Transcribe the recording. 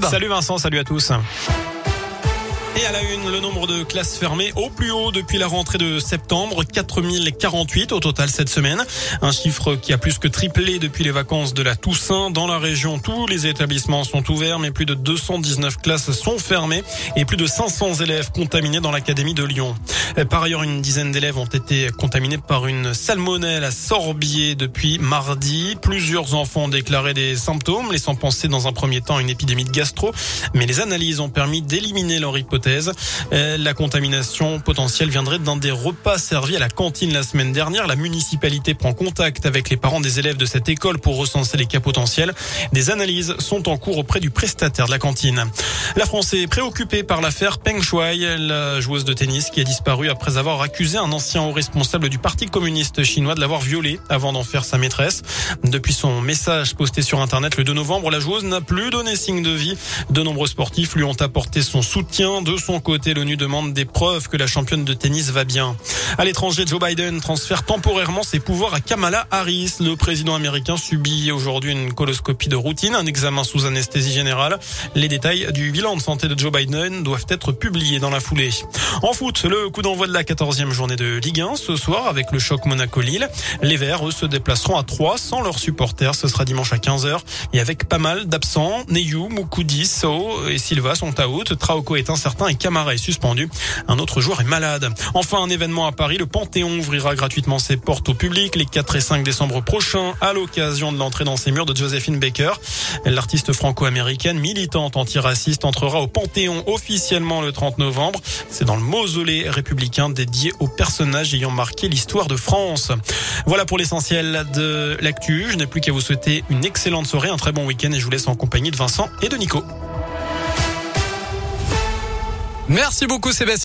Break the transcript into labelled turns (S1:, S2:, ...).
S1: Salut Vincent, salut à tous. Et à la une, le nombre de classes fermées au plus haut depuis la rentrée de septembre, 4048 au total cette semaine. Un chiffre qui a plus que triplé depuis les vacances de la Toussaint. Dans la région, tous les établissements sont ouverts, mais plus de 219 classes sont fermées et plus de 500 élèves contaminés dans l'académie de Lyon. Par ailleurs, une dizaine d'élèves ont été contaminés par une salmonelle à Sorbier depuis mardi. Plusieurs enfants ont déclaré des symptômes, laissant penser dans un premier temps à une épidémie de gastro, mais les analyses ont permis d'éliminer leur hypothèse euh, la contamination potentielle viendrait d'un des repas servis à la cantine la semaine dernière. La municipalité prend contact avec les parents des élèves de cette école pour recenser les cas potentiels. Des analyses sont en cours auprès du prestataire de la cantine. La France est préoccupée par l'affaire Peng Shuai, la joueuse de tennis qui a disparu après avoir accusé un ancien haut responsable du Parti communiste chinois de l'avoir violée avant d'en faire sa maîtresse. Depuis son message posté sur Internet le 2 novembre, la joueuse n'a plus donné signe de vie. De nombreux sportifs lui ont apporté son soutien. De son côté, l'ONU demande des preuves que la championne de tennis va bien. À l'étranger, Joe Biden transfère temporairement ses pouvoirs à Kamala Harris. Le président américain subit aujourd'hui une coloscopie de routine, un examen sous anesthésie générale. Les détails du bilan de santé de Joe Biden doivent être publiés dans la foulée. En foot, le coup d'envoi de la 14e journée de Ligue 1 ce soir avec le choc Monaco-Lille. Les Verts, eux, se déplaceront à 3 sans leurs supporters. Ce sera dimanche à 15h et avec pas mal d'absents. Neyou, Moukoudi, et Silva sont out. Traoko est incertain et Camara est suspendu. Un autre joueur est malade. Enfin, un événement Paris. Le Panthéon ouvrira gratuitement ses portes au public les 4 et 5 décembre prochains à l'occasion de l'entrée dans ses murs de Josephine Baker. L'artiste franco-américaine militante antiraciste entrera au Panthéon officiellement le 30 novembre. C'est dans le mausolée républicain dédié aux personnages ayant marqué l'histoire de France. Voilà pour l'essentiel de l'actu. Je n'ai plus qu'à vous souhaiter une excellente soirée, un très bon week-end et je vous laisse en compagnie de Vincent et de Nico.
S2: Merci beaucoup Sébastien.